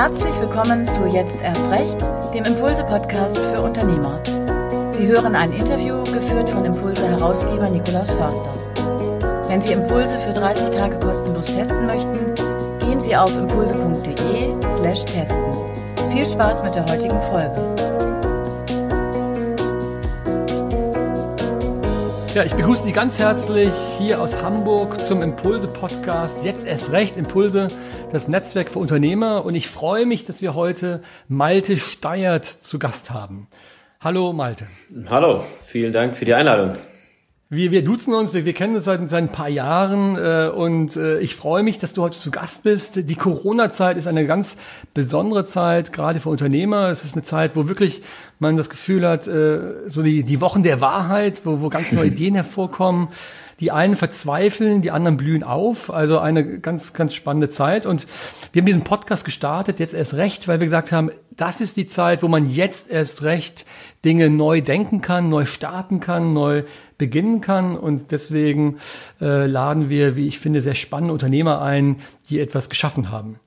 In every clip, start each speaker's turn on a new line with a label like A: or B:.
A: Herzlich willkommen zu Jetzt erst recht, dem Impulse-Podcast für Unternehmer. Sie hören ein Interview geführt von Impulse-Herausgeber Nikolaus Förster. Wenn Sie Impulse für 30 Tage kostenlos testen möchten, gehen Sie auf impulse.de/slash testen. Viel Spaß mit der heutigen Folge.
B: Ja, ich begrüße Sie ganz herzlich hier aus Hamburg zum Impulse-Podcast. Jetzt erst recht Impulse, das Netzwerk für Unternehmer. Und ich freue mich, dass wir heute Malte Steiert zu Gast haben. Hallo Malte.
C: Hallo, vielen Dank für die Einladung.
B: Wir, wir duzen uns, wir, wir kennen uns seit, seit ein paar Jahren äh, und äh, ich freue mich, dass du heute zu Gast bist. Die Corona-Zeit ist eine ganz besondere Zeit, gerade für Unternehmer. Es ist eine Zeit, wo wirklich man das Gefühl hat, äh, so die, die Wochen der Wahrheit, wo, wo ganz neue Ideen hervorkommen. Die einen verzweifeln, die anderen blühen auf. Also eine ganz, ganz spannende Zeit. Und wir haben diesen Podcast gestartet, jetzt erst recht, weil wir gesagt haben, das ist die Zeit, wo man jetzt erst recht Dinge neu denken kann, neu starten kann, neu beginnen kann. Und deswegen äh, laden wir, wie ich finde, sehr spannende Unternehmer ein, die etwas geschaffen haben.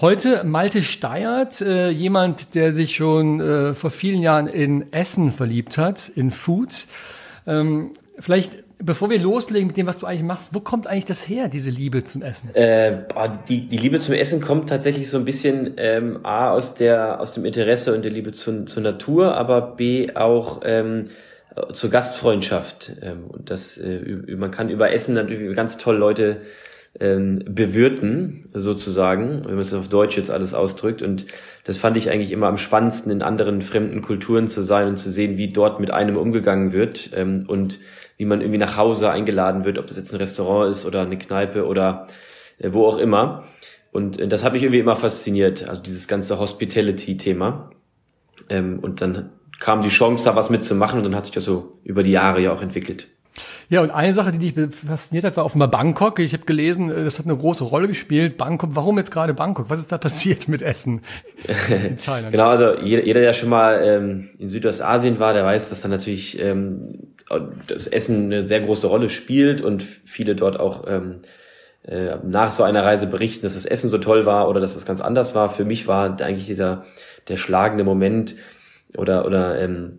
B: Heute Malte Steiert, äh, jemand, der sich schon äh, vor vielen Jahren in Essen verliebt hat, in Food. Ähm, vielleicht Bevor wir loslegen mit dem, was du eigentlich machst, wo kommt eigentlich das her, diese Liebe zum Essen?
C: Äh, die, die Liebe zum Essen kommt tatsächlich so ein bisschen ähm, A aus der aus dem Interesse und der Liebe zu, zur Natur, aber B auch ähm, zur Gastfreundschaft. Ähm, und das äh, man kann über Essen natürlich ganz toll Leute ähm, bewirten, sozusagen, wenn man es auf Deutsch jetzt alles ausdrückt. Und das fand ich eigentlich immer am spannendsten, in anderen fremden Kulturen zu sein und zu sehen, wie dort mit einem umgegangen wird. Ähm, und wie man irgendwie nach Hause eingeladen wird, ob das jetzt ein Restaurant ist oder eine Kneipe oder äh, wo auch immer. Und äh, das hat mich irgendwie immer fasziniert, also dieses ganze Hospitality-Thema. Ähm, und dann kam die Chance, da was mitzumachen und dann hat sich das so über die Jahre ja auch entwickelt.
B: Ja, und eine Sache, die dich fasziniert hat, war offenbar Bangkok. Ich habe gelesen, äh, das hat eine große Rolle gespielt. Bangkok, warum jetzt gerade Bangkok? Was ist da passiert mit Essen
C: in Thailand? genau, also jeder, jeder der schon mal ähm, in Südostasien war, der weiß, dass da natürlich ähm, das Essen eine sehr große Rolle spielt und viele dort auch ähm, äh, nach so einer Reise berichten, dass das Essen so toll war oder dass das ganz anders war. Für mich war eigentlich dieser der schlagende Moment oder oder ähm,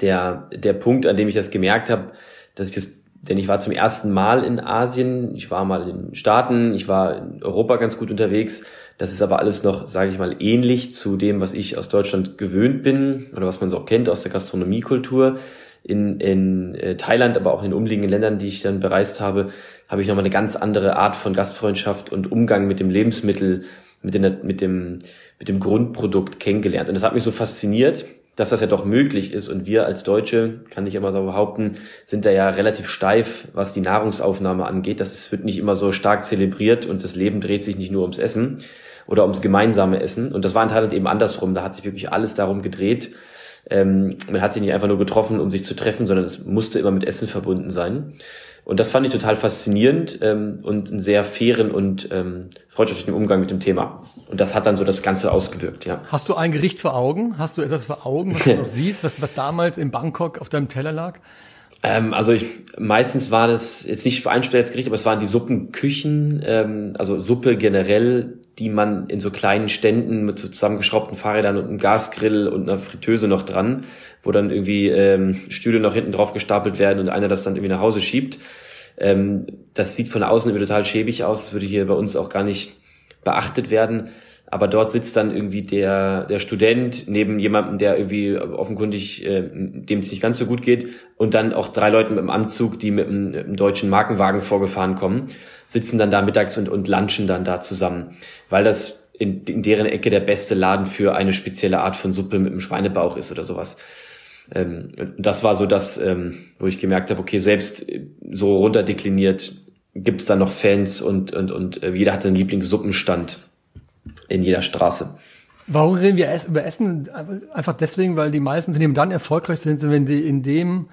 C: der der Punkt, an dem ich das gemerkt habe, dass ich das denn ich war zum ersten Mal in Asien, ich war mal in den Staaten, ich war in Europa ganz gut unterwegs. Das ist aber alles noch, sage ich mal, ähnlich zu dem, was ich aus Deutschland gewöhnt bin oder was man so auch kennt aus der Gastronomiekultur in, in äh, Thailand, aber auch in umliegenden Ländern, die ich dann bereist habe, habe ich nochmal eine ganz andere Art von Gastfreundschaft und Umgang mit dem Lebensmittel, mit, den, mit, dem, mit dem Grundprodukt kennengelernt. Und das hat mich so fasziniert, dass das ja doch möglich ist. Und wir als Deutsche, kann ich immer so behaupten, sind da ja relativ steif, was die Nahrungsaufnahme angeht. Das wird nicht immer so stark zelebriert und das Leben dreht sich nicht nur ums Essen oder ums gemeinsame Essen. Und das war in Thailand eben andersrum. Da hat sich wirklich alles darum gedreht, ähm, man hat sich nicht einfach nur getroffen, um sich zu treffen, sondern es musste immer mit Essen verbunden sein. Und das fand ich total faszinierend ähm, und einen sehr fairen und ähm, freundschaftlichen Umgang mit dem Thema. Und das hat dann so das Ganze ausgewirkt, ja.
B: Hast du ein Gericht vor Augen? Hast du etwas vor Augen, was du noch siehst, was, was damals in Bangkok auf deinem Teller lag?
C: Ähm, also ich, meistens war das jetzt nicht ein Gericht, aber es waren die Suppenküchen, ähm, also Suppe generell, die man in so kleinen Ständen mit so zusammengeschraubten Fahrrädern und einem Gasgrill und einer Fritteuse noch dran, wo dann irgendwie ähm, Stühle noch hinten drauf gestapelt werden und einer das dann irgendwie nach Hause schiebt. Ähm, das sieht von außen irgendwie total schäbig aus, das würde hier bei uns auch gar nicht beachtet werden aber dort sitzt dann irgendwie der, der Student neben jemandem, der irgendwie offenkundig, äh, dem es nicht ganz so gut geht, und dann auch drei Leuten mit dem Anzug, die mit einem, deutschen Markenwagen vorgefahren kommen, sitzen dann da mittags und, und lunchen dann da zusammen, weil das in, in deren Ecke der beste Laden für eine spezielle Art von Suppe mit einem Schweinebauch ist oder sowas. Ähm, das war so das, ähm, wo ich gemerkt habe, okay, selbst so runterdekliniert gibt es da noch Fans und, und, und äh, jeder hat einen Lieblingssuppenstand in jeder Straße.
B: Warum reden wir über Essen? Einfach deswegen, weil die meisten Unternehmen dann erfolgreich sind, wenn sie in dem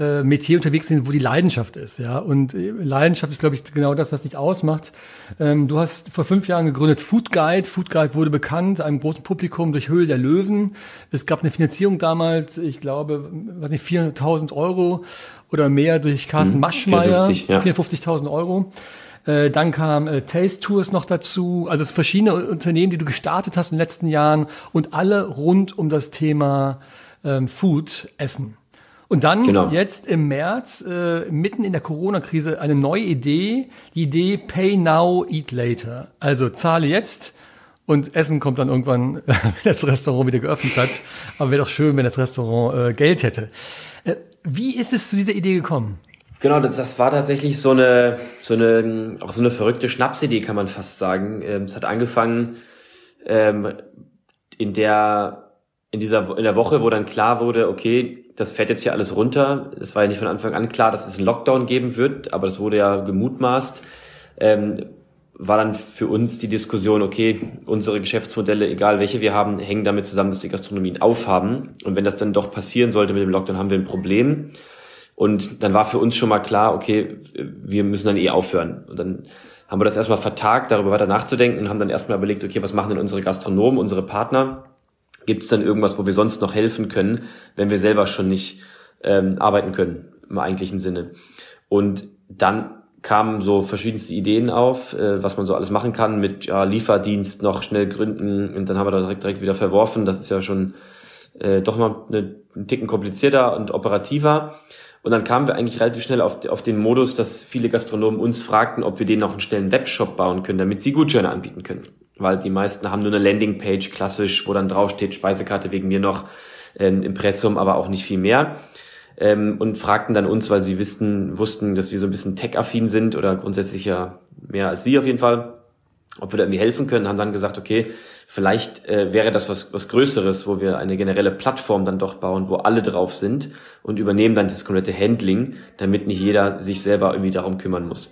B: äh, Metier unterwegs sind, wo die Leidenschaft ist. Ja, und äh, Leidenschaft ist, glaube ich, genau das, was dich ausmacht. Ähm, du hast vor fünf Jahren gegründet Food Guide. Food Guide wurde bekannt einem großen Publikum durch Höhle der Löwen. Es gab eine Finanzierung damals, ich glaube, was nicht 400.000 Euro oder mehr durch Carsten mhm, Maschmeyer, ja. 54.000 Euro. Äh, dann kam äh, Taste Tours noch dazu. Also es verschiedene Unternehmen, die du gestartet hast in den letzten Jahren und alle rund um das Thema ähm, Food, Essen. Und dann genau. jetzt im März, äh, mitten in der Corona-Krise, eine neue Idee, die Idee Pay Now, Eat Later. Also zahle jetzt und Essen kommt dann irgendwann, wenn das Restaurant wieder geöffnet hat. Aber wäre doch schön, wenn das Restaurant äh, Geld hätte. Äh, wie ist es zu dieser Idee gekommen?
C: Genau, das, das war tatsächlich so eine, so eine, auch so eine verrückte Schnapsidee, kann man fast sagen. Ähm, es hat angefangen ähm, in der in dieser in der Woche, wo dann klar wurde, okay, das fährt jetzt hier alles runter. Es war ja nicht von Anfang an klar, dass es einen Lockdown geben wird, aber das wurde ja gemutmaßt. Ähm, war dann für uns die Diskussion, okay, unsere Geschäftsmodelle, egal welche wir haben, hängen damit zusammen, dass die Gastronomien aufhaben. Und wenn das dann doch passieren sollte mit dem Lockdown, haben wir ein Problem. Und dann war für uns schon mal klar, okay, wir müssen dann eh aufhören. Und dann haben wir das erstmal vertagt, darüber weiter nachzudenken und haben dann erstmal überlegt, okay, was machen denn unsere Gastronomen, unsere Partner? Gibt es dann irgendwas, wo wir sonst noch helfen können, wenn wir selber schon nicht ähm, arbeiten können im eigentlichen Sinne? Und dann kamen so verschiedenste Ideen auf, äh, was man so alles machen kann mit ja, Lieferdienst noch schnell gründen und dann haben wir da direkt, direkt wieder verworfen. Das ist ja schon äh, doch mal eine, ein Ticken komplizierter und operativer. Und dann kamen wir eigentlich relativ schnell auf, auf den Modus, dass viele Gastronomen uns fragten, ob wir denen auch einen schnellen Webshop bauen können, damit sie Gutscheine anbieten können. Weil die meisten haben nur eine Landingpage klassisch, wo dann draufsteht, Speisekarte wegen mir noch, äh, Impressum, aber auch nicht viel mehr ähm, und fragten dann uns, weil sie wussten, wussten, dass wir so ein bisschen tech-affin sind oder grundsätzlich ja mehr als sie auf jeden Fall, ob wir da irgendwie helfen können, haben dann gesagt, okay, vielleicht äh, wäre das was, was Größeres, wo wir eine generelle Plattform dann doch bauen, wo alle drauf sind und übernehmen dann das komplette Handling, damit nicht jeder sich selber irgendwie darum kümmern muss.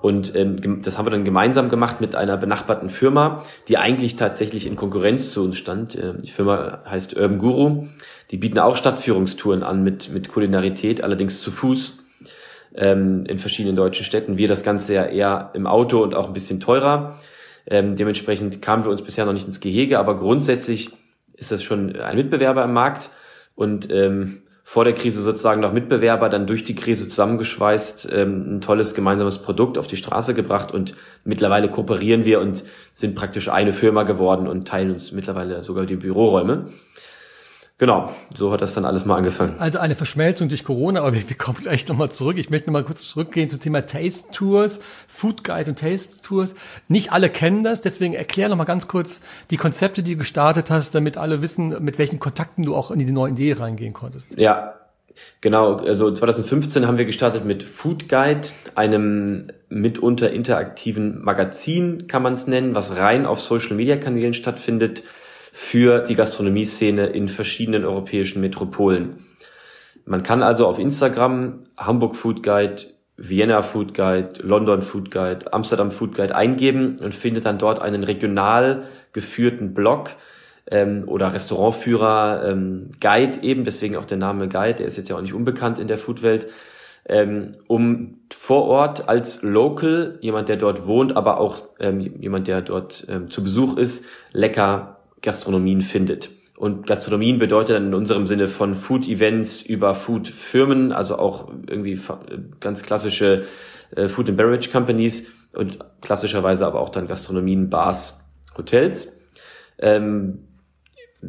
C: Und ähm, das haben wir dann gemeinsam gemacht mit einer benachbarten Firma, die eigentlich tatsächlich in Konkurrenz zu uns stand. Äh, die Firma heißt Urban Guru. Die bieten auch Stadtführungstouren an mit, mit Kulinarität, allerdings zu Fuß ähm, in verschiedenen deutschen Städten. Wir das Ganze ja eher im Auto und auch ein bisschen teurer. Ähm, dementsprechend kamen wir uns bisher noch nicht ins Gehege, aber grundsätzlich ist das schon ein Mitbewerber im Markt und ähm, vor der Krise sozusagen noch Mitbewerber, dann durch die Krise zusammengeschweißt, ähm, ein tolles gemeinsames Produkt auf die Straße gebracht und mittlerweile kooperieren wir und sind praktisch eine Firma geworden und teilen uns mittlerweile sogar die Büroräume. Genau, so hat das dann alles mal angefangen.
B: Also eine Verschmelzung durch Corona, aber wir, wir kommen gleich nochmal zurück. Ich möchte nochmal kurz zurückgehen zum Thema Taste Tours, Food Guide und Taste Tours. Nicht alle kennen das, deswegen erklär nochmal ganz kurz die Konzepte, die du gestartet hast, damit alle wissen, mit welchen Kontakten du auch in die neue Idee reingehen konntest.
C: Ja, genau. Also 2015 haben wir gestartet mit Food Guide, einem mitunter interaktiven Magazin, kann man es nennen, was rein auf Social Media Kanälen stattfindet für die Gastronomie-Szene in verschiedenen europäischen Metropolen. Man kann also auf Instagram Hamburg Food Guide, Vienna Food Guide, London Food Guide, Amsterdam Food Guide eingeben und findet dann dort einen regional geführten Blog ähm, oder Restaurantführer ähm, Guide eben, deswegen auch der Name Guide, der ist jetzt ja auch nicht unbekannt in der Foodwelt, ähm, um vor Ort als Local, jemand, der dort wohnt, aber auch ähm, jemand, der dort ähm, zu Besuch ist, lecker Gastronomien findet. Und Gastronomien bedeutet dann in unserem Sinne von Food-Events über Food-Firmen, also auch irgendwie ganz klassische äh, Food and Beverage Companies und klassischerweise aber auch dann Gastronomien, Bars, Hotels. Ähm,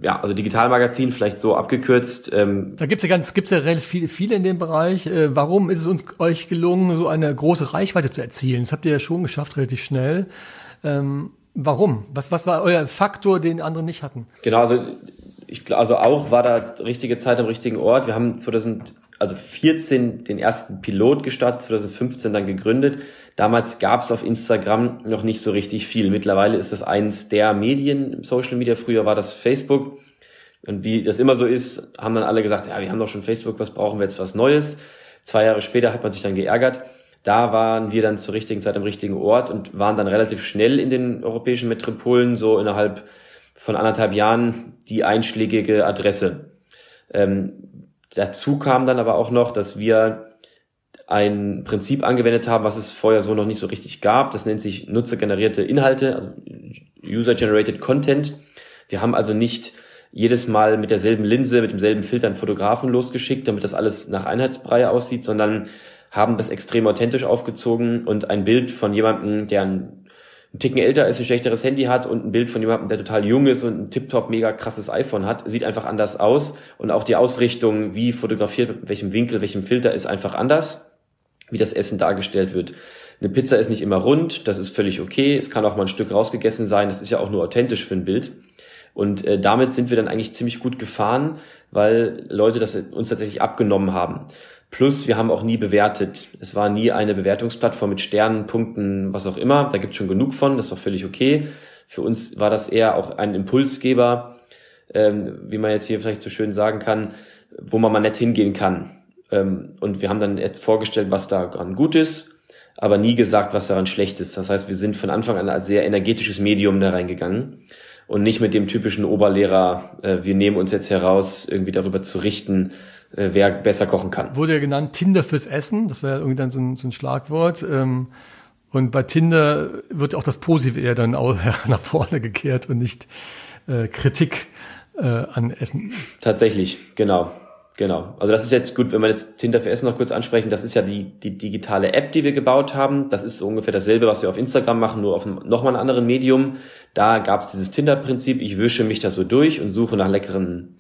C: ja, also Digitalmagazin vielleicht so abgekürzt.
B: Ähm. Da gibt's ja ganz, gibt's ja relativ viele, viele in dem Bereich. Äh, warum ist es uns euch gelungen, so eine große Reichweite zu erzielen? Das habt ihr ja schon geschafft, relativ schnell. Ähm, Warum? Was, was war euer Faktor, den andere nicht hatten?
C: Genau, also ich also auch war da richtige Zeit am richtigen Ort. Wir haben 2014 also den ersten Pilot gestartet, 2015 dann gegründet. Damals gab es auf Instagram noch nicht so richtig viel. Mittlerweile ist das eins der Medien Social Media. Früher war das Facebook. Und wie das immer so ist, haben dann alle gesagt, ja, wir haben doch schon Facebook, was brauchen wir jetzt was Neues? Zwei Jahre später hat man sich dann geärgert da waren wir dann zur richtigen Zeit am richtigen Ort und waren dann relativ schnell in den europäischen Metropolen, so innerhalb von anderthalb Jahren die einschlägige Adresse. Ähm, dazu kam dann aber auch noch, dass wir ein Prinzip angewendet haben, was es vorher so noch nicht so richtig gab. Das nennt sich nutzergenerierte Inhalte, also User-Generated Content. Wir haben also nicht jedes Mal mit derselben Linse, mit demselben Filter einen Fotografen losgeschickt, damit das alles nach Einheitsbrei aussieht, sondern haben das extrem authentisch aufgezogen und ein Bild von jemandem, der ein ein Ticken älter ist, ein schlechteres Handy hat und ein Bild von jemandem, der total jung ist und ein tiptop mega krasses iPhone hat, sieht einfach anders aus und auch die Ausrichtung, wie fotografiert welchem Winkel, welchem Filter ist einfach anders, wie das Essen dargestellt wird. Eine Pizza ist nicht immer rund, das ist völlig okay. Es kann auch mal ein Stück rausgegessen sein, das ist ja auch nur authentisch für ein Bild. Und äh, damit sind wir dann eigentlich ziemlich gut gefahren, weil Leute das uns tatsächlich abgenommen haben. Plus, wir haben auch nie bewertet. Es war nie eine Bewertungsplattform mit Sternen, Punkten, was auch immer. Da gibt es schon genug von, das ist auch völlig okay. Für uns war das eher auch ein Impulsgeber, ähm, wie man jetzt hier vielleicht so schön sagen kann, wo man mal nett hingehen kann. Ähm, und wir haben dann vorgestellt, was daran gut ist, aber nie gesagt, was daran schlecht ist. Das heißt, wir sind von Anfang an als sehr energetisches Medium da reingegangen und nicht mit dem typischen Oberlehrer, äh, wir nehmen uns jetzt heraus, irgendwie darüber zu richten, äh, wer besser kochen kann.
B: Wurde ja genannt Tinder fürs Essen, das wäre irgendwie dann so ein, so ein Schlagwort. Ähm, und bei Tinder wird auch das Positive eher dann auch nach vorne gekehrt und nicht äh, Kritik äh, an Essen.
C: Tatsächlich, genau. Genau. Also das ist jetzt gut, wenn wir jetzt Tinder für Essen noch kurz ansprechen. Das ist ja die, die digitale App, die wir gebaut haben. Das ist so ungefähr dasselbe, was wir auf Instagram machen, nur auf einem, nochmal einem anderen Medium. Da gab es dieses Tinder-Prinzip. Ich wische mich da so durch und suche nach leckeren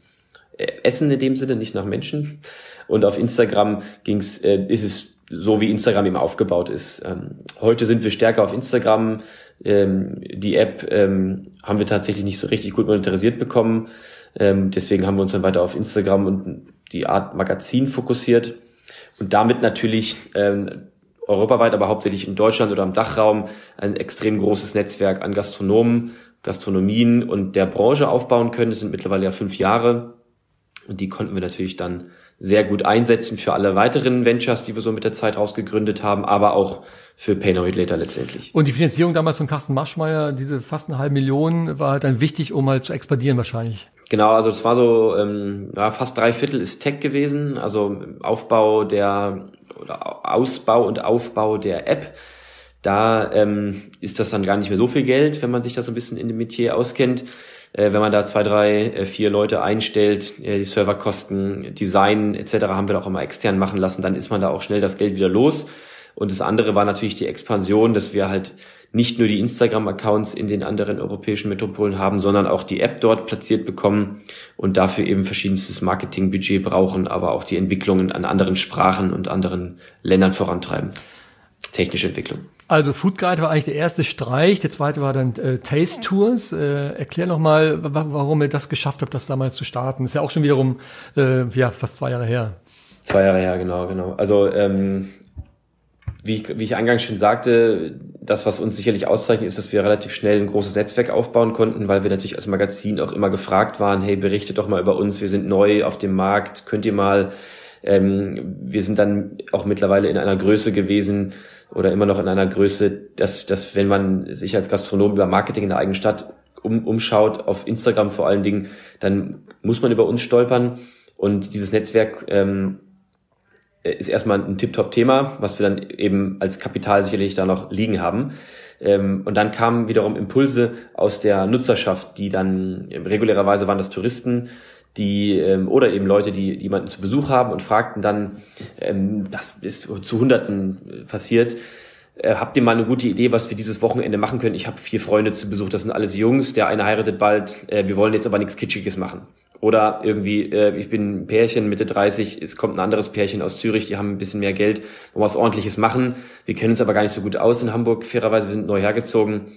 C: Essen in dem Sinne, nicht nach Menschen. Und auf Instagram ging's, äh, ist es so, wie Instagram eben aufgebaut ist. Ähm, heute sind wir stärker auf Instagram. Ähm, die App ähm, haben wir tatsächlich nicht so richtig gut monetarisiert bekommen. Ähm, deswegen haben wir uns dann weiter auf Instagram und die Art Magazin fokussiert und damit natürlich ähm, europaweit, aber hauptsächlich in Deutschland oder im Dachraum ein extrem großes Netzwerk an Gastronomen, Gastronomien und der Branche aufbauen können. Das sind mittlerweile ja fünf Jahre. Und die konnten wir natürlich dann sehr gut einsetzen für alle weiteren Ventures, die wir so mit der Zeit rausgegründet haben, aber auch für Pay Now Later letztendlich.
B: Und die Finanzierung damals von Carsten Maschmeyer, diese fast eine halbe Million, war dann wichtig, um mal zu expandieren wahrscheinlich.
C: Genau, also es war so, ähm, ja, fast drei Viertel ist Tech gewesen, also Aufbau der oder Ausbau und Aufbau der App. Da ähm, ist das dann gar nicht mehr so viel Geld, wenn man sich das so ein bisschen in dem Metier auskennt äh, wenn man da zwei, drei, äh, vier Leute einstellt, äh, die Serverkosten, Design etc. haben wir auch immer extern machen lassen, dann ist man da auch schnell das Geld wieder los. Und das andere war natürlich die Expansion, dass wir halt nicht nur die Instagram-Accounts in den anderen europäischen Metropolen haben, sondern auch die App dort platziert bekommen und dafür eben verschiedenstes Marketingbudget brauchen, aber auch die Entwicklungen an anderen Sprachen und anderen Ländern vorantreiben. Technische Entwicklung.
B: Also Food Guide war eigentlich der erste Streich, der zweite war dann äh, Taste Tours. Äh, erklär noch mal, warum ihr das geschafft habt, das damals zu starten. Ist ja auch schon wiederum äh, ja fast zwei Jahre her.
C: Zwei Jahre her, genau, genau. Also ähm, wie, ich, wie ich eingangs schon sagte, das, was uns sicherlich auszeichnet, ist, dass wir relativ schnell ein großes Netzwerk aufbauen konnten, weil wir natürlich als Magazin auch immer gefragt waren, hey, berichtet doch mal über uns, wir sind neu auf dem Markt, könnt ihr mal, ähm, wir sind dann auch mittlerweile in einer Größe gewesen, oder immer noch in einer Größe, dass, dass wenn man sich als Gastronom über Marketing in der eigenen Stadt um, umschaut, auf Instagram vor allen Dingen, dann muss man über uns stolpern. Und dieses Netzwerk ähm, ist erstmal ein Tip-Top-Thema, was wir dann eben als Kapital sicherlich da noch liegen haben. Ähm, und dann kamen wiederum Impulse aus der Nutzerschaft, die dann regulärerweise waren das Touristen, die ähm, oder eben Leute, die, die jemanden zu Besuch haben und fragten dann, ähm, das ist zu Hunderten passiert, äh, habt ihr mal eine gute Idee, was wir dieses Wochenende machen können? Ich habe vier Freunde zu Besuch, das sind alles Jungs, der eine heiratet bald, äh, wir wollen jetzt aber nichts Kitschiges machen. Oder irgendwie, äh, ich bin ein Pärchen, Mitte 30, es kommt ein anderes Pärchen aus Zürich, die haben ein bisschen mehr Geld, wollen was ordentliches machen. Wir kennen uns aber gar nicht so gut aus in Hamburg, fairerweise, wir sind neu hergezogen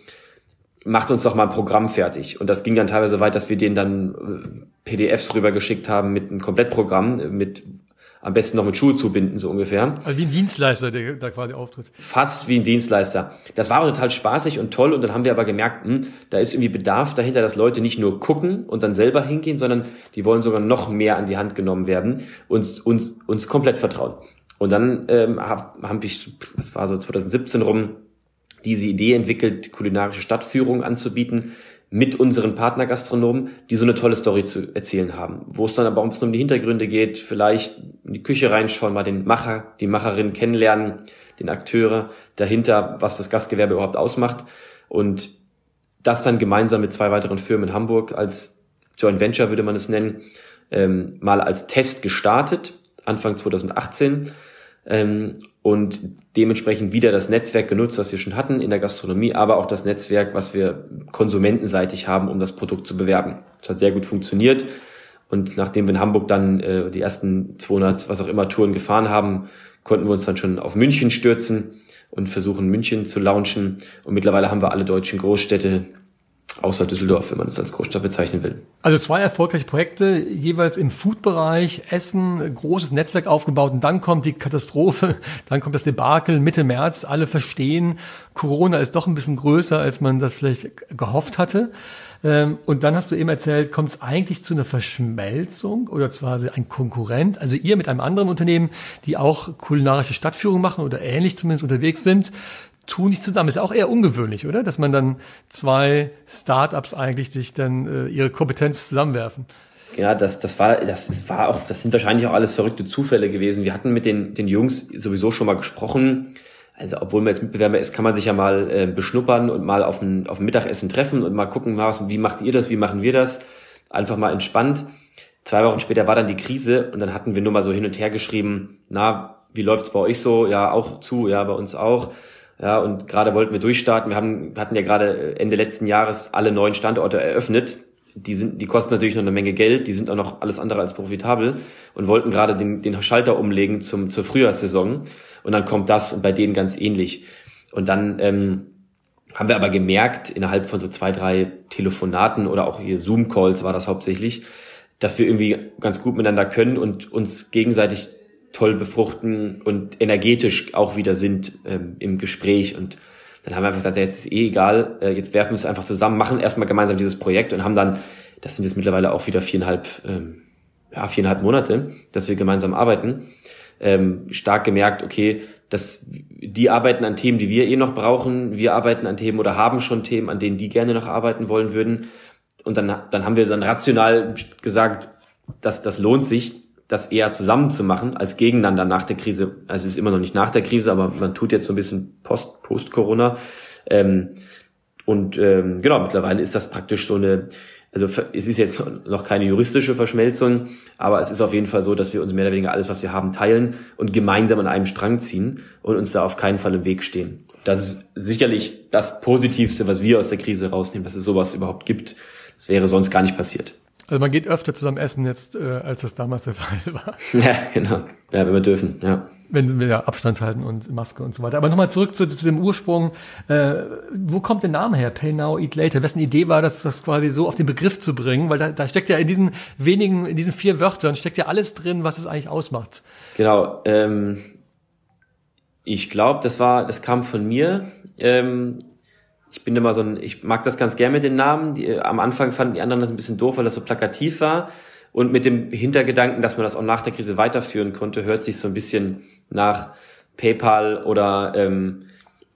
C: macht uns doch mal ein Programm fertig. Und das ging dann teilweise weit, dass wir denen dann äh, PDFs rübergeschickt haben mit einem Komplettprogramm, äh, mit am besten noch mit Schuhe zubinden, so ungefähr.
B: Also wie ein Dienstleister, der da quasi auftritt.
C: Fast wie ein Dienstleister. Das war auch total spaßig und toll und dann haben wir aber gemerkt, hm, da ist irgendwie Bedarf dahinter, dass Leute nicht nur gucken und dann selber hingehen, sondern die wollen sogar noch mehr an die Hand genommen werden, uns, uns, uns komplett vertrauen. Und dann ähm, hab ich, was war so 2017 rum, diese Idee entwickelt, kulinarische Stadtführungen anzubieten mit unseren Partnergastronomen, die so eine tolle Story zu erzählen haben. Wo es dann aber auch ein bisschen um die Hintergründe geht, vielleicht in die Küche reinschauen, mal den Macher, die Macherin kennenlernen, den Akteure dahinter, was das Gastgewerbe überhaupt ausmacht. Und das dann gemeinsam mit zwei weiteren Firmen in Hamburg als Joint Venture würde man es nennen, ähm, mal als Test gestartet, Anfang 2018 ähm, und dementsprechend wieder das Netzwerk genutzt, was wir schon hatten in der Gastronomie, aber auch das Netzwerk, was wir konsumentenseitig haben, um das Produkt zu bewerben. Das hat sehr gut funktioniert. Und nachdem wir in Hamburg dann äh, die ersten 200, was auch immer, Touren gefahren haben, konnten wir uns dann schon auf München stürzen und versuchen, München zu launchen. Und mittlerweile haben wir alle deutschen Großstädte außer Düsseldorf, wenn man es als Großstadt bezeichnen will.
B: Also zwei erfolgreiche Projekte, jeweils im Food-Bereich, Essen, großes Netzwerk aufgebaut und dann kommt die Katastrophe, dann kommt das Debakel Mitte März. Alle verstehen, Corona ist doch ein bisschen größer, als man das vielleicht gehofft hatte. Ähm, und dann hast du eben erzählt, kommt es eigentlich zu einer Verschmelzung oder zwar ein Konkurrent, also ihr mit einem anderen Unternehmen, die auch kulinarische Stadtführung machen oder ähnlich zumindest unterwegs sind, tun nicht zusammen. Ist auch eher ungewöhnlich, oder? Dass man dann zwei Startups eigentlich sich dann äh, ihre Kompetenz zusammenwerfen.
C: Ja, das, das war, das, das war auch, das sind wahrscheinlich auch alles verrückte Zufälle gewesen. Wir hatten mit den, den Jungs sowieso schon mal gesprochen. Also, obwohl man jetzt Mitbewerber ist, kann man sich ja mal äh, beschnuppern und mal auf ein, auf ein Mittagessen treffen und mal gucken, was, wie macht ihr das, wie machen wir das? Einfach mal entspannt. Zwei Wochen später war dann die Krise und dann hatten wir nur mal so hin und her geschrieben, na, wie läuft's bei euch so? Ja, auch zu, ja, bei uns auch. Ja, und gerade wollten wir durchstarten. Wir haben, hatten ja gerade Ende letzten Jahres alle neuen Standorte eröffnet. Die sind, die kosten natürlich noch eine Menge Geld. Die sind auch noch alles andere als profitabel und wollten gerade den, den Schalter umlegen zum, zur Frühjahrssaison. Und dann kommt das und bei denen ganz ähnlich. Und dann, ähm, haben wir aber gemerkt, innerhalb von so zwei, drei Telefonaten oder auch hier Zoom-Calls war das hauptsächlich, dass wir irgendwie ganz gut miteinander können und uns gegenseitig toll befruchten und energetisch auch wieder sind ähm, im Gespräch. Und dann haben wir einfach gesagt, ja, jetzt ist eh egal, äh, jetzt werfen wir es einfach zusammen, machen erstmal gemeinsam dieses Projekt und haben dann, das sind jetzt mittlerweile auch wieder viereinhalb, ähm, ja, viereinhalb Monate, dass wir gemeinsam arbeiten, ähm, stark gemerkt, okay, dass die arbeiten an Themen, die wir eh noch brauchen, wir arbeiten an Themen oder haben schon Themen, an denen die gerne noch arbeiten wollen würden. Und dann, dann haben wir dann rational gesagt, dass das lohnt sich, das eher zusammen zu machen als gegeneinander nach der Krise. Also es ist immer noch nicht nach der Krise, aber man tut jetzt so ein bisschen Post, Post-Corona. Ähm, und ähm, genau, mittlerweile ist das praktisch so eine, also es ist jetzt noch keine juristische Verschmelzung, aber es ist auf jeden Fall so, dass wir uns mehr oder weniger alles, was wir haben, teilen und gemeinsam an einem Strang ziehen und uns da auf keinen Fall im Weg stehen. Das ist sicherlich das Positivste, was wir aus der Krise rausnehmen, dass es sowas überhaupt gibt. Das wäre sonst gar nicht passiert.
B: Also man geht öfter zusammen essen jetzt, äh, als das damals der Fall war.
C: Ja, genau. Ja, wenn wir dürfen, ja.
B: Wenn wir ja Abstand halten und Maske und so weiter. Aber nochmal zurück zu, zu dem Ursprung. Äh, wo kommt der Name her? Pay Now, Eat Later. Wessen Idee war das, das quasi so auf den Begriff zu bringen? Weil da, da steckt ja in diesen wenigen, in diesen vier Wörtern steckt ja alles drin, was es eigentlich ausmacht.
C: Genau. Ähm, ich glaube, das war, das kam von mir. Ähm, ich bin immer so ein, ich mag das ganz gern mit den Namen. Die, am Anfang fanden die anderen das ein bisschen doof, weil das so plakativ war. Und mit dem Hintergedanken, dass man das auch nach der Krise weiterführen konnte, hört sich so ein bisschen nach PayPal oder ähm,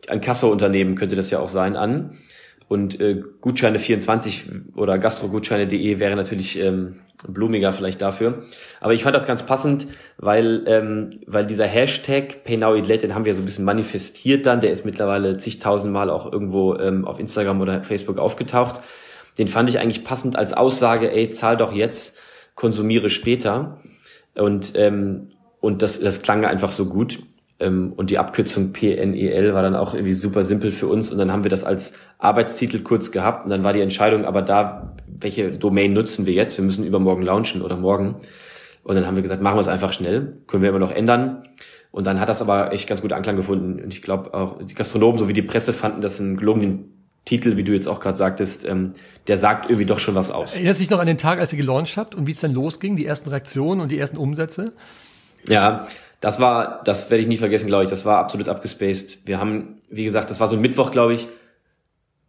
C: ein Kassounternehmen könnte das ja auch sein an. Und äh, Gutscheine24 oder gastrogutscheine.de wäre natürlich ähm, blumiger vielleicht dafür. Aber ich fand das ganz passend, weil, ähm, weil dieser Hashtag PayNowItLet, den haben wir so ein bisschen manifestiert dann, der ist mittlerweile zigtausendmal auch irgendwo ähm, auf Instagram oder Facebook aufgetaucht. Den fand ich eigentlich passend als Aussage, ey, zahl doch jetzt, konsumiere später. Und, ähm, und das, das klang einfach so gut. Ähm, und die Abkürzung PNEL war dann auch irgendwie super simpel für uns. Und dann haben wir das als Arbeitstitel kurz gehabt. Und dann war die Entscheidung, aber da, welche Domain nutzen wir jetzt? Wir müssen übermorgen launchen oder morgen. Und dann haben wir gesagt, machen wir es einfach schnell. Können wir immer noch ändern. Und dann hat das aber echt ganz gut Anklang gefunden. Und ich glaube auch die Gastronomen sowie die Presse fanden das einen gelungenen Titel, wie du jetzt auch gerade sagtest, ähm, der sagt irgendwie doch schon was aus.
B: Erinnert sich noch an den Tag, als ihr gelauncht habt und wie es dann losging, die ersten Reaktionen und die ersten Umsätze?
C: Ja, das war, das werde ich nie vergessen, glaube ich. Das war absolut abgespaced. Wir haben, wie gesagt, das war so ein Mittwoch, glaube ich,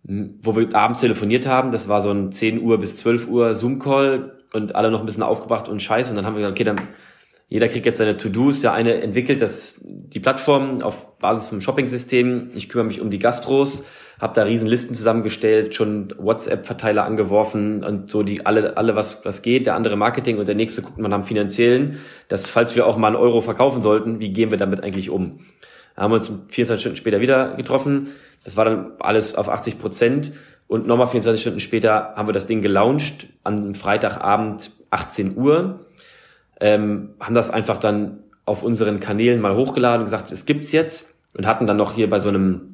C: wo wir abends telefoniert haben. Das war so ein 10 Uhr bis 12 Uhr Zoom-Call und alle noch ein bisschen aufgebracht und scheiße. Und dann haben wir gesagt, okay, dann jeder kriegt jetzt seine To-Dos. Der eine entwickelt das, die Plattform auf Basis vom Shopping-System. Ich kümmere mich um die Gastros habe da riesen Listen zusammengestellt, schon WhatsApp-Verteiler angeworfen und so die alle, alle was, was geht, der andere Marketing und der nächste guckt man am finanziellen, dass falls wir auch mal einen Euro verkaufen sollten, wie gehen wir damit eigentlich um? Da haben wir uns 24 Stunden später wieder getroffen. Das war dann alles auf 80 Prozent. Und nochmal 24 Stunden später haben wir das Ding gelauncht an Freitagabend 18 Uhr. Ähm, haben das einfach dann auf unseren Kanälen mal hochgeladen und gesagt, es gibt's jetzt und hatten dann noch hier bei so einem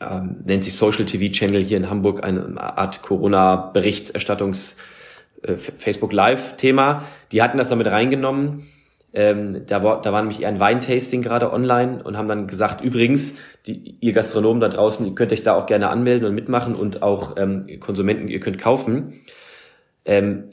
C: ähm, nennt sich Social TV Channel hier in Hamburg eine Art Corona Berichterstattungs äh, Facebook Live Thema. Die hatten das damit reingenommen. Ähm, da, war, da war nämlich eher ein Weintasting gerade online und haben dann gesagt, übrigens, die, ihr Gastronomen da draußen, ihr könnt euch da auch gerne anmelden und mitmachen und auch ähm, Konsumenten, ihr könnt kaufen. Ähm,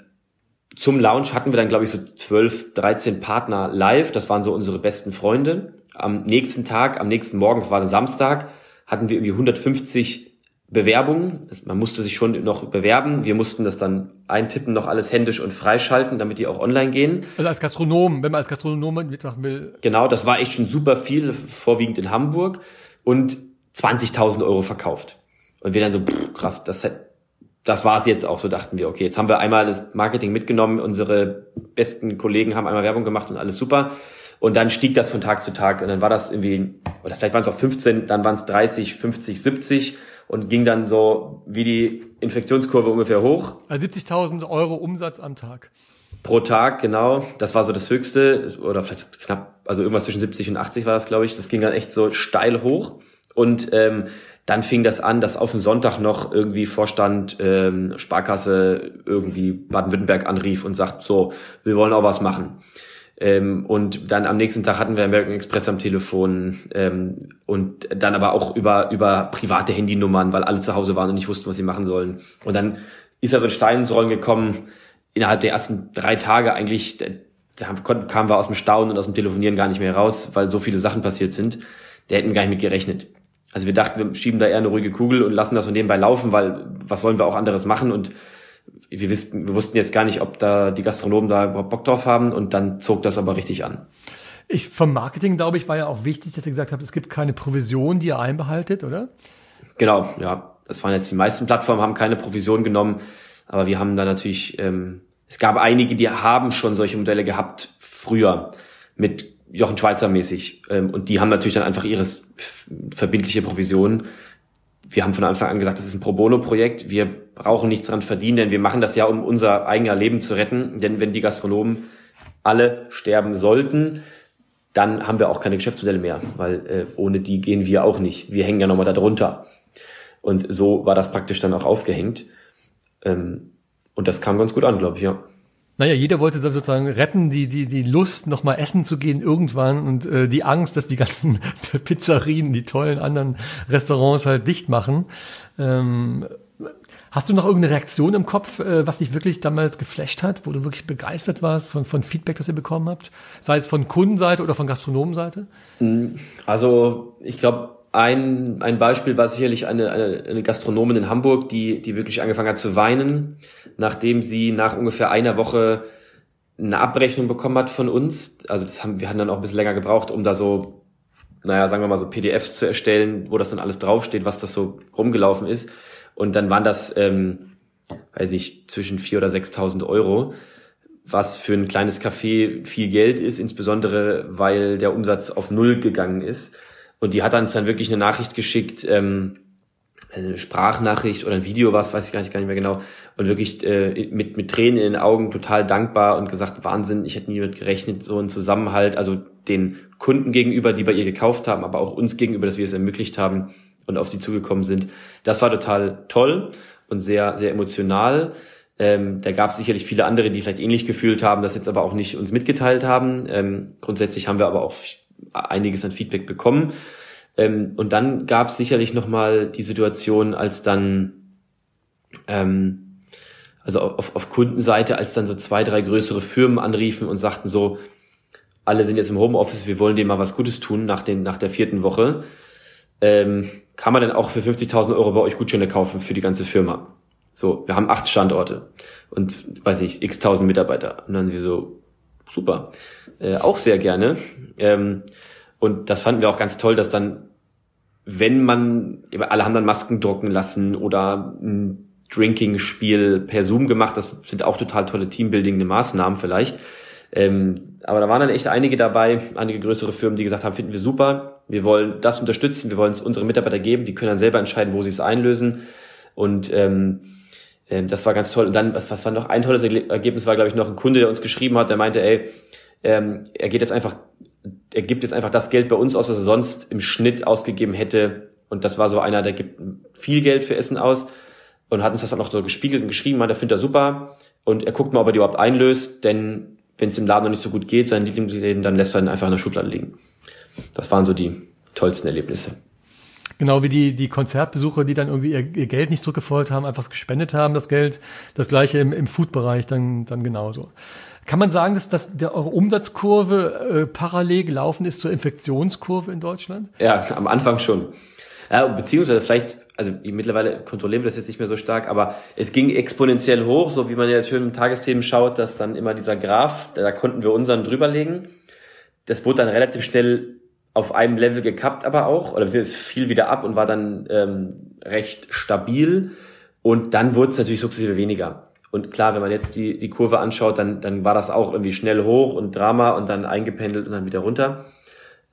C: zum Launch hatten wir dann, glaube ich, so 12, 13 Partner live. Das waren so unsere besten Freunde. Am nächsten Tag, am nächsten Morgen, das war ein Samstag, hatten wir irgendwie 150 Bewerbungen. Man musste sich schon noch bewerben. Wir mussten das dann eintippen, noch alles händisch und freischalten, damit die auch online gehen.
B: Also als Gastronom, wenn man als Gastronom mitmachen will.
C: Genau, das war echt schon super viel, vorwiegend in Hamburg und 20.000 Euro verkauft. Und wir dann so, pff, krass, das, das war es jetzt auch, so dachten wir. Okay, jetzt haben wir einmal das Marketing mitgenommen, unsere besten Kollegen haben einmal Werbung gemacht und alles super. Und dann stieg das von Tag zu Tag und dann war das irgendwie, oder vielleicht waren es auch 15, dann waren es 30, 50, 70 und ging dann so wie die Infektionskurve ungefähr hoch.
B: Also 70.000 Euro Umsatz am Tag.
C: Pro Tag, genau. Das war so das Höchste. Oder vielleicht knapp, also irgendwas zwischen 70 und 80 war das, glaube ich. Das ging dann echt so steil hoch. Und ähm, dann fing das an, dass auf dem Sonntag noch irgendwie Vorstand ähm, Sparkasse irgendwie Baden-Württemberg anrief und sagt, so, wir wollen auch was machen. Ähm, und dann am nächsten Tag hatten wir American Express am Telefon ähm, und dann aber auch über, über private Handynummern, weil alle zu Hause waren und nicht wussten, was sie machen sollen. Und dann ist er so ein Stein ins Rollen gekommen, innerhalb der ersten drei Tage eigentlich, da, da kamen wir aus dem Staunen und aus dem Telefonieren gar nicht mehr raus, weil so viele Sachen passiert sind. Der hätten gar nicht mit gerechnet. Also wir dachten, wir schieben da eher eine ruhige Kugel und lassen das von nebenbei laufen, weil was sollen wir auch anderes machen und wir, wussten, wir wussten jetzt gar nicht, ob da die Gastronomen da überhaupt Bock drauf haben und dann zog das aber richtig an.
B: Ich, vom Marketing, glaube ich, war ja auch wichtig, dass ihr gesagt habt, es gibt keine Provision, die ihr einbehaltet, oder?
C: Genau, ja. Das waren jetzt die meisten Plattformen, haben keine Provision genommen, aber wir haben da natürlich, ähm, es gab einige, die haben schon solche Modelle gehabt früher mit Jochen Schweizer mäßig ähm, und die haben natürlich dann einfach ihre verbindliche Provision wir haben von Anfang an gesagt, das ist ein Pro Bono-Projekt. Wir brauchen nichts dran verdienen, denn wir machen das ja, um unser eigener Leben zu retten. Denn wenn die Gastronomen alle sterben sollten, dann haben wir auch keine Geschäftsmodelle mehr, weil äh, ohne die gehen wir auch nicht. Wir hängen ja nochmal darunter. Und so war das praktisch dann auch aufgehängt. Ähm, und das kam ganz gut an, glaube ich, ja.
B: Naja, jeder wollte sozusagen retten, die, die, die Lust, nochmal essen zu gehen irgendwann und äh, die Angst, dass die ganzen Pizzerien, die tollen anderen Restaurants halt dicht machen. Ähm, hast du noch irgendeine Reaktion im Kopf, äh, was dich wirklich damals geflasht hat, wo du wirklich begeistert warst von, von Feedback, das ihr bekommen habt? Sei es von Kundenseite oder von Gastronomenseite?
C: Also ich glaube, ein, ein Beispiel war sicherlich eine, eine, eine Gastronomin in Hamburg, die, die wirklich angefangen hat zu weinen, nachdem sie nach ungefähr einer Woche eine Abrechnung bekommen hat von uns. Also das haben, wir hatten dann auch ein bisschen länger gebraucht, um da so, naja, sagen wir mal so PDFs zu erstellen, wo das dann alles draufsteht, was das so rumgelaufen ist. Und dann waren das, ähm, weiß ich, zwischen vier oder 6.000 Euro, was für ein kleines Café viel Geld ist, insbesondere weil der Umsatz auf Null gegangen ist. Und die hat uns dann wirklich eine Nachricht geschickt, ähm, eine Sprachnachricht oder ein Video was, weiß ich gar nicht, gar nicht mehr genau. Und wirklich äh, mit, mit Tränen in den Augen total dankbar und gesagt, Wahnsinn, ich hätte nie damit gerechnet, so ein Zusammenhalt, also den Kunden gegenüber, die bei ihr gekauft haben, aber auch uns gegenüber, dass wir es ermöglicht haben und auf sie zugekommen sind. Das war total toll und sehr, sehr emotional. Ähm, da gab es sicherlich viele andere, die vielleicht ähnlich gefühlt haben, das jetzt aber auch nicht uns mitgeteilt haben. Ähm, grundsätzlich haben wir aber auch einiges an Feedback bekommen. Ähm, und dann gab es sicherlich nochmal die Situation, als dann, ähm, also auf, auf Kundenseite, als dann so zwei, drei größere Firmen anriefen und sagten so, alle sind jetzt im Homeoffice, wir wollen dem mal was Gutes tun nach, den, nach der vierten Woche. Ähm, kann man denn auch für 50.000 Euro bei euch Gutscheine kaufen für die ganze Firma? So, wir haben acht Standorte und, weiß ich, x tausend Mitarbeiter. Und dann wir so, super, äh, auch sehr gerne. Ähm, und das fanden wir auch ganz toll, dass dann, wenn man, alle haben dann Masken drucken lassen oder ein Drinking-Spiel per Zoom gemacht, das sind auch total tolle teambuilding Maßnahmen vielleicht. Ähm, aber da waren dann echt einige dabei, einige größere Firmen, die gesagt haben, finden wir super, wir wollen das unterstützen, wir wollen es unsere Mitarbeiter geben, die können dann selber entscheiden, wo sie es einlösen. Und ähm, ähm, das war ganz toll. Und dann, was, was war noch ein tolles Ergebnis, war, glaube ich, noch ein Kunde, der uns geschrieben hat, der meinte, ey, ähm, er geht jetzt einfach er gibt jetzt einfach das Geld bei uns aus, was er sonst im Schnitt ausgegeben hätte. Und das war so einer, der gibt viel Geld für Essen aus und hat uns das dann auch so gespiegelt und geschrieben, er findet er super. Und er guckt mal, ob er die überhaupt einlöst, denn wenn es im Laden noch nicht so gut geht, seinen Lieblingsläden, dann lässt er ihn einfach in der Schublade liegen. Das waren so die tollsten Erlebnisse.
B: Genau wie die, die Konzertbesucher, die dann irgendwie ihr, ihr Geld nicht zurückgefordert haben, einfach gespendet haben, das Geld. Das gleiche im, im Food-Bereich dann, dann genauso. Kann man sagen, dass, dass der, eure Umsatzkurve äh, parallel gelaufen ist zur Infektionskurve in Deutschland?
C: Ja, am Anfang schon. Ja, beziehungsweise vielleicht, also mittlerweile kontrollieren wir das jetzt nicht mehr so stark, aber es ging exponentiell hoch, so wie man ja schön im Tagesthemen schaut, dass dann immer dieser Graph, da konnten wir unseren drüberlegen. Das wurde dann relativ schnell auf einem Level gekappt aber auch, oder es fiel wieder ab und war dann ähm, recht stabil. Und dann wurde es natürlich sukzessive weniger. Und klar, wenn man jetzt die, die Kurve anschaut, dann, dann war das auch irgendwie schnell hoch und Drama und dann eingependelt und dann wieder runter.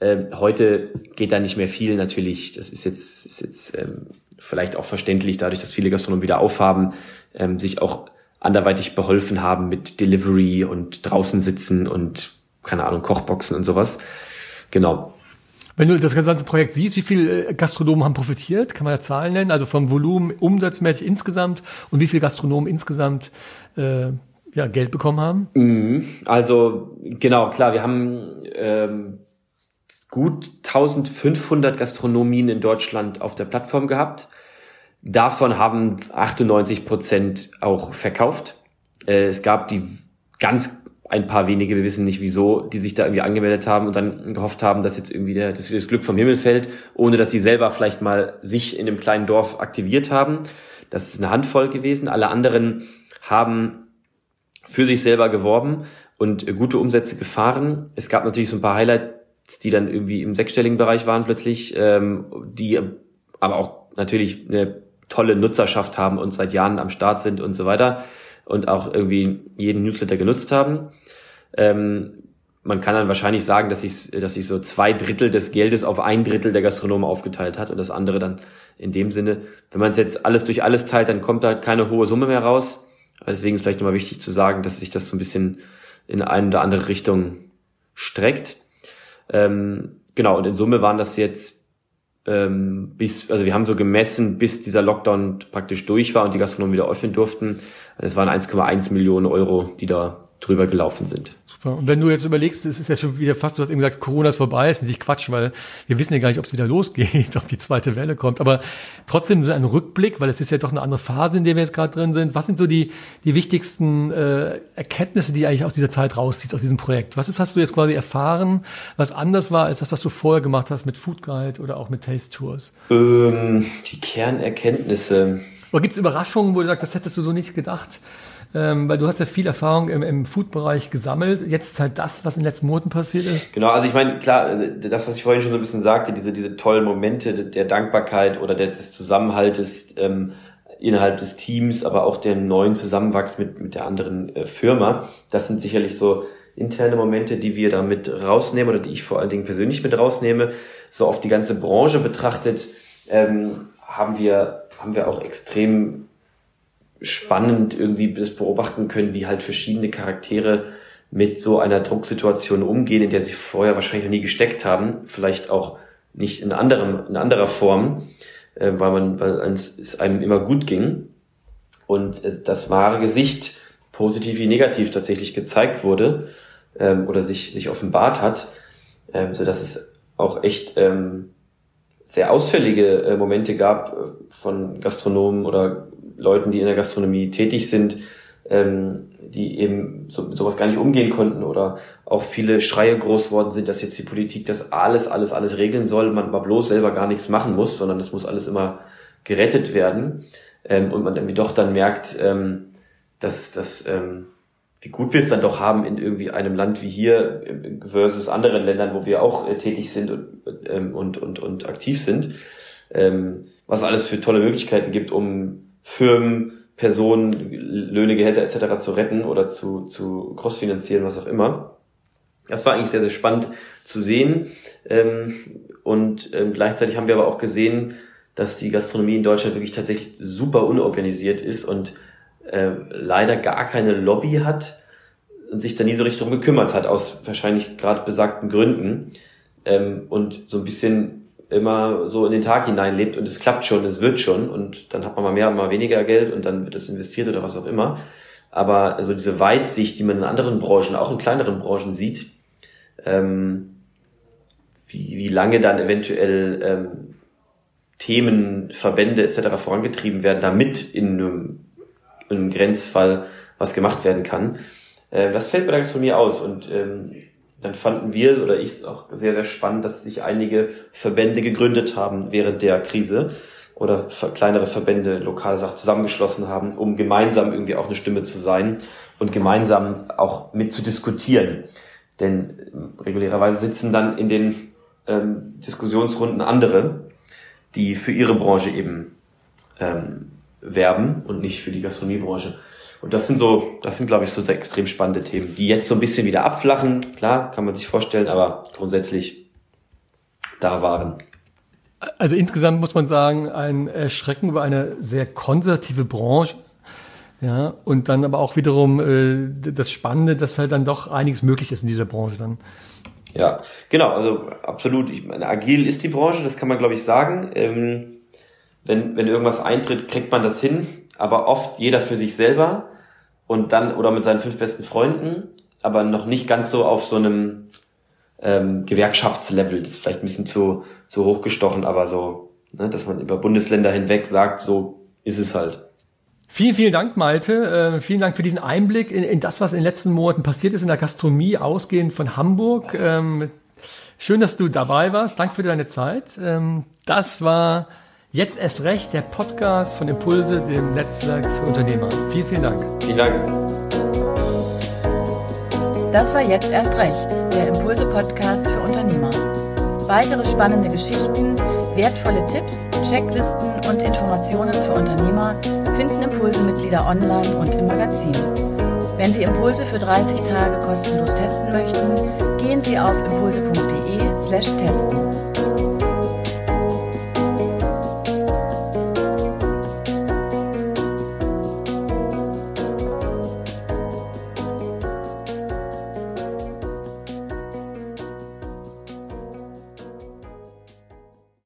C: Ähm, heute geht da nicht mehr viel natürlich. Das ist jetzt, ist jetzt ähm, vielleicht auch verständlich, dadurch, dass viele Gastronomen wieder aufhaben, ähm, sich auch anderweitig beholfen haben mit Delivery und draußen sitzen und keine Ahnung, Kochboxen und sowas. Genau.
B: Wenn du das ganze Projekt siehst, wie viele äh, Gastronomen haben profitiert? Kann man ja Zahlen nennen? Also vom Volumen umsatzmäßig insgesamt und wie viele Gastronomen insgesamt äh, ja, Geld bekommen haben?
C: Mhm. Also genau, klar, wir haben ähm, gut 1500 Gastronomien in Deutschland auf der Plattform gehabt. Davon haben 98 Prozent auch verkauft. Äh, es gab die ganz ein paar wenige, wir wissen nicht wieso, die sich da irgendwie angemeldet haben und dann gehofft haben, dass jetzt irgendwie der, dass das Glück vom Himmel fällt, ohne dass sie selber vielleicht mal sich in einem kleinen Dorf aktiviert haben. Das ist eine Handvoll gewesen. Alle anderen haben für sich selber geworben und gute Umsätze gefahren. Es gab natürlich so ein paar Highlights, die dann irgendwie im sechsstelligen Bereich waren plötzlich, ähm, die aber auch natürlich eine tolle Nutzerschaft haben und seit Jahren am Start sind und so weiter und auch irgendwie jeden Newsletter genutzt haben. Ähm, man kann dann wahrscheinlich sagen, dass sich dass sich so zwei Drittel des Geldes auf ein Drittel der Gastronomen aufgeteilt hat und das andere dann in dem Sinne, wenn man es jetzt alles durch alles teilt, dann kommt da keine hohe Summe mehr raus. Deswegen ist vielleicht nochmal wichtig zu sagen, dass sich das so ein bisschen in eine oder andere Richtung streckt. Ähm, genau, und in Summe waren das jetzt ähm, bis, also wir haben so gemessen, bis dieser Lockdown praktisch durch war und die Gastronomen wieder öffnen durften. Es waren 1,1 Millionen Euro, die da drüber gelaufen sind.
B: Super. Und wenn du jetzt überlegst, es ist ja schon wieder fast, du hast eben gesagt, Corona ist vorbei, ist nicht Quatsch, weil wir wissen ja gar nicht, ob es wieder losgeht, ob die zweite Welle kommt. Aber trotzdem so ein Rückblick, weil es ist ja doch eine andere Phase, in der wir jetzt gerade drin sind. Was sind so die, die wichtigsten äh, Erkenntnisse, die eigentlich aus dieser Zeit rausziehst, aus diesem Projekt? Was ist, hast du jetzt quasi erfahren, was anders war als das, was du vorher gemacht hast mit Food Guide oder auch mit Taste Tours?
C: Ähm, die Kernerkenntnisse.
B: Oder gibt es Überraschungen, wo du sagst, das hättest du so nicht gedacht? Ähm, weil du hast ja viel Erfahrung im, im Food-Bereich gesammelt. Jetzt halt das, was in den letzten Monaten passiert ist.
C: Genau, also ich meine, klar, das, was ich vorhin schon so ein bisschen sagte, diese, diese tollen Momente der Dankbarkeit oder des Zusammenhaltes ähm, innerhalb des Teams, aber auch der neuen Zusammenwachs mit, mit der anderen äh, Firma, das sind sicherlich so interne Momente, die wir da mit rausnehmen oder die ich vor allen Dingen persönlich mit rausnehme. So auf die ganze Branche betrachtet, ähm, haben wir, haben wir auch extrem spannend irgendwie das beobachten können, wie halt verschiedene Charaktere mit so einer Drucksituation umgehen, in der sie vorher wahrscheinlich noch nie gesteckt haben, vielleicht auch nicht in anderem, in anderer Form, äh, weil man, weil es einem immer gut ging. Und das wahre Gesicht positiv wie negativ tatsächlich gezeigt wurde ähm, oder sich sich offenbart hat, ähm, so dass es auch echt ähm, sehr ausfällige äh, Momente gab äh, von Gastronomen oder Leuten, die in der Gastronomie tätig sind, ähm, die eben so, sowas gar nicht umgehen konnten oder auch viele Schreie groß worden sind, dass jetzt die Politik das alles, alles, alles regeln soll, man mal bloß selber gar nichts machen muss, sondern das muss alles immer gerettet werden ähm, und man irgendwie doch dann merkt, ähm, dass, dass ähm, wie gut wir es dann doch haben in irgendwie einem Land wie hier versus anderen Ländern, wo wir auch äh, tätig sind und, ähm, und, und, und aktiv sind, ähm, was alles für tolle Möglichkeiten gibt, um Firmen, Personen, Löhne, Gehälter etc. zu retten oder zu, zu crossfinanzieren, was auch immer. Das war eigentlich sehr, sehr spannend zu sehen. Ähm, und ähm, gleichzeitig haben wir aber auch gesehen, dass die Gastronomie in Deutschland wirklich tatsächlich super unorganisiert ist und äh, leider gar keine Lobby hat und sich da nie so richtig drum gekümmert hat, aus wahrscheinlich gerade besagten Gründen. ähm, und so ein bisschen immer so in den Tag hineinlebt und es klappt schon, es wird schon und dann hat man mal mehr, mal weniger Geld und dann wird es investiert oder was auch immer. Aber also diese Weitsicht, die man in anderen Branchen, auch in kleineren Branchen sieht, ähm, wie, wie lange dann eventuell ähm, Themen, Verbände etc. vorangetrieben werden, damit in einem, in einem Grenzfall was gemacht werden kann. Äh, das fällt mir von mir aus und ähm, dann fanden wir oder ich es auch sehr, sehr spannend, dass sich einige Verbände gegründet haben während der Krise oder kleinere Verbände lokale Sachen zusammengeschlossen haben, um gemeinsam irgendwie auch eine Stimme zu sein und gemeinsam auch mit zu diskutieren. Denn ähm, regulärerweise sitzen dann in den ähm, Diskussionsrunden andere, die für ihre Branche eben ähm, werben und nicht für die Gastronomiebranche. Und das sind so, das sind, glaube ich, so extrem spannende Themen, die jetzt so ein bisschen wieder abflachen. Klar, kann man sich vorstellen, aber grundsätzlich da waren.
B: Also insgesamt muss man sagen, ein Erschrecken über eine sehr konservative Branche. Ja, und dann aber auch wiederum äh, das Spannende, dass halt dann doch einiges möglich ist in dieser Branche dann.
C: Ja, genau, also absolut. Ich meine, agil ist die Branche, das kann man, glaube ich, sagen. Ähm, wenn, wenn irgendwas eintritt, kriegt man das hin, aber oft jeder für sich selber und dann oder mit seinen fünf besten Freunden, aber noch nicht ganz so auf so einem ähm, Gewerkschaftslevel. Das ist vielleicht ein bisschen zu, zu hochgestochen, aber so, ne, dass man über Bundesländer hinweg sagt, so ist es halt.
B: Vielen, vielen Dank, Malte. Äh, vielen Dank für diesen Einblick in, in, das, was in den letzten Monaten passiert ist in der Gastronomie, ausgehend von Hamburg. Ähm, schön, dass du dabei warst. Danke für deine Zeit. Ähm, das war Jetzt erst recht, der Podcast von Impulse, dem Netzwerk für Unternehmer. Vielen, vielen Dank.
C: Vielen Dank.
A: Das war jetzt erst recht, der Impulse-Podcast für Unternehmer. Weitere spannende Geschichten, wertvolle Tipps, Checklisten und Informationen für Unternehmer finden Impulse-Mitglieder online und im Magazin. Wenn Sie Impulse für 30 Tage kostenlos testen möchten, gehen Sie auf impulse.de/testen. slash